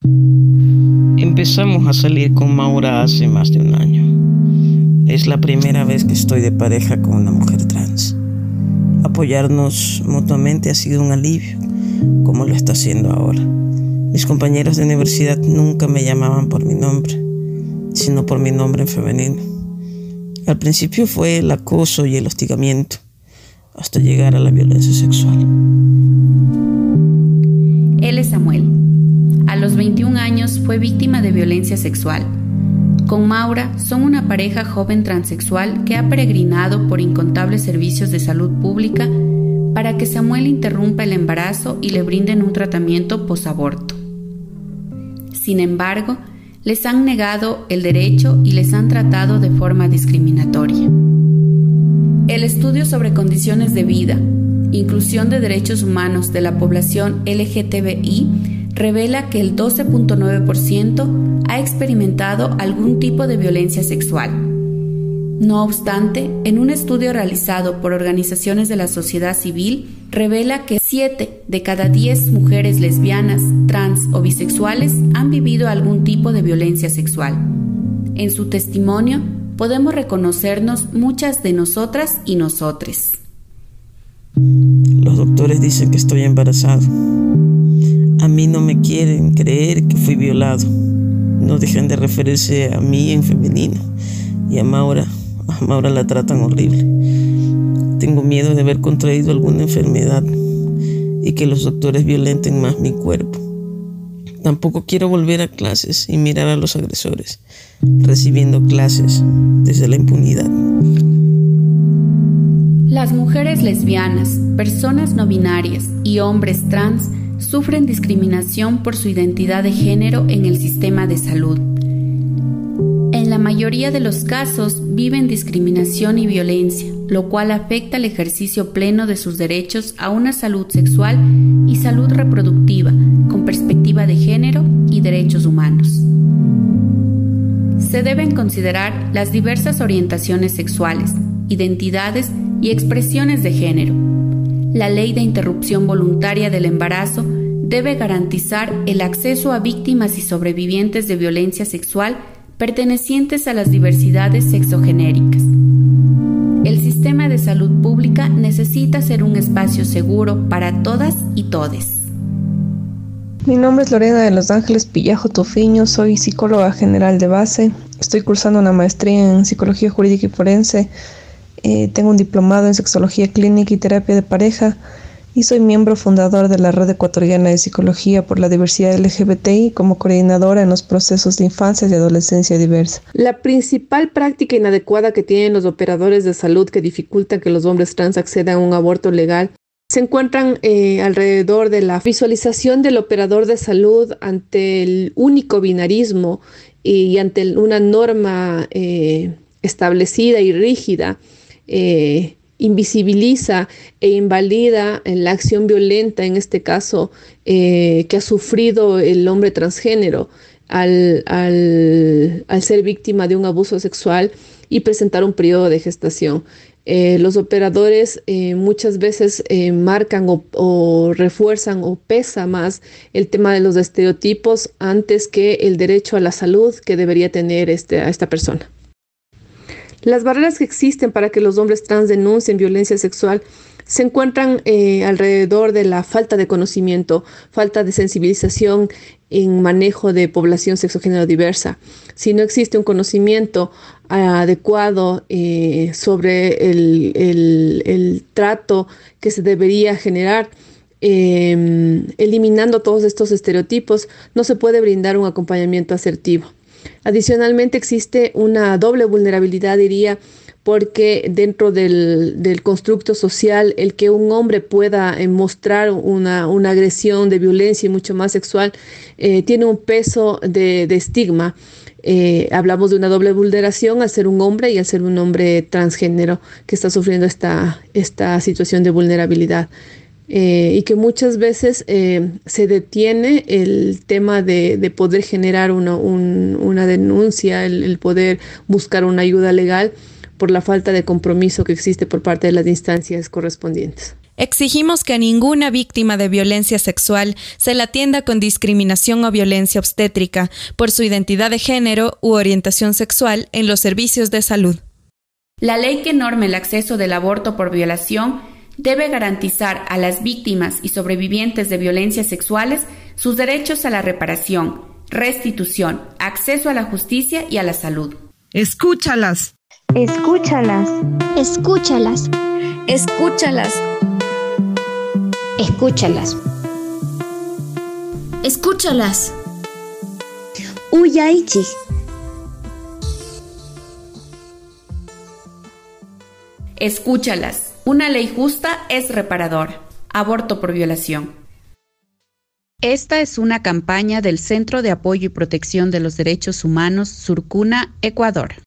Empezamos a salir con Maura hace más de un año. Es la primera vez que estoy de pareja con una mujer trans. Apoyarnos mutuamente ha sido un alivio, como lo está haciendo ahora. Mis compañeros de universidad nunca me llamaban por mi nombre, sino por mi nombre en femenino. Al principio fue el acoso y el hostigamiento, hasta llegar a la violencia sexual. Él es Samuel. A los 21 años fue víctima de violencia sexual. Con Maura son una pareja joven transexual que ha peregrinado por incontables servicios de salud pública para que Samuel interrumpa el embarazo y le brinden un tratamiento posaborto. Sin embargo, les han negado el derecho y les han tratado de forma discriminatoria. El estudio sobre condiciones de vida, inclusión de derechos humanos de la población LGTBI revela que el 12.9% ha experimentado algún tipo de violencia sexual. No obstante, en un estudio realizado por organizaciones de la sociedad civil, revela que 7 de cada 10 mujeres lesbianas, trans o bisexuales han vivido algún tipo de violencia sexual. En su testimonio podemos reconocernos muchas de nosotras y nosotres. Los doctores dicen que estoy embarazado. A mí no me quieren creer que fui violado. No dejan de referirse a mí en femenino. Y a Maura, a Maura la tratan horrible. Tengo miedo de haber contraído alguna enfermedad y que los doctores violenten más mi cuerpo. Tampoco quiero volver a clases y mirar a los agresores, recibiendo clases desde la impunidad. Las mujeres lesbianas, personas no binarias y hombres trans sufren discriminación por su identidad de género en el sistema de salud. En la mayoría de los casos viven discriminación y violencia, lo cual afecta el ejercicio pleno de sus derechos a una salud sexual y salud reproductiva con perspectiva de género y derechos humanos. Se deben considerar las diversas orientaciones sexuales, identidades y expresiones de género. La ley de interrupción voluntaria del embarazo debe garantizar el acceso a víctimas y sobrevivientes de violencia sexual pertenecientes a las diversidades sexogenéricas. El sistema de salud pública necesita ser un espacio seguro para todas y todes. Mi nombre es Lorena de Los Ángeles Pillajo Tufiño, soy psicóloga general de base, estoy cursando una maestría en psicología jurídica y forense eh, tengo un diplomado en sexología clínica y terapia de pareja y soy miembro fundador de la Red Ecuatoriana de Psicología por la Diversidad LGBTI como coordinadora en los procesos de infancia y adolescencia diversa. La principal práctica inadecuada que tienen los operadores de salud que dificulta que los hombres trans accedan a un aborto legal se encuentran eh, alrededor de la visualización del operador de salud ante el único binarismo y ante una norma eh, establecida y rígida eh, invisibiliza e invalida la acción violenta, en este caso, eh, que ha sufrido el hombre transgénero al, ser víctima de un abuso sexual y presentar un periodo de gestación. Eh, los operadores muchas veces marcan o, refuerzan o pesa más el tema de los estereotipos antes que el derecho a la salud que debería tener este, a esta persona. Las barreras que existen para que los hombres trans denuncien violencia sexual se encuentran eh, alrededor de la falta de conocimiento, falta de sensibilización en manejo de población sexogénero diversa. Si no existe un conocimiento adecuado eh, sobre el, trato que se debería generar, em, eliminando todos estos estereotipos, no se puede brindar un acompañamiento asertivo. Adicionalmente existe una doble vulnerabilidad, diría, porque dentro del, constructo social, el que un hombre pueda eh, mostrar una, agresión de violencia y mucho más sexual, eh, tiene un peso de, estigma. Eh, hablamos de una doble vulneración al ser un hombre y al ser un hombre transgénero que está sufriendo esta, esta situación de vulnerabilidad. Eh, y que muchas veces eh, se detiene el tema de, poder generar una, una denuncia, el, poder buscar una ayuda legal por la falta de compromiso que existe por parte de las instancias correspondientes. Exigimos que a ninguna víctima de violencia sexual se la atienda con discriminación o violencia obstétrica por su identidad de género u orientación sexual en los servicios de salud. La ley que norme el acceso del aborto por violación debe garantizar a las víctimas y sobrevivientes de violencias sexuales sus derechos a la reparación, restitución, acceso a la justicia y a la salud. Escúchalas. Escúchalas. Escúchalas. Escúchalas. Escúchalas. Escúchalas. Uyaichi. Escúchalas. Una ley justa es reparadora. Aborto por violación. Esta es una campaña del Centro de Apoyo y Protección de los Derechos Humanos Surcuna, Ecuador.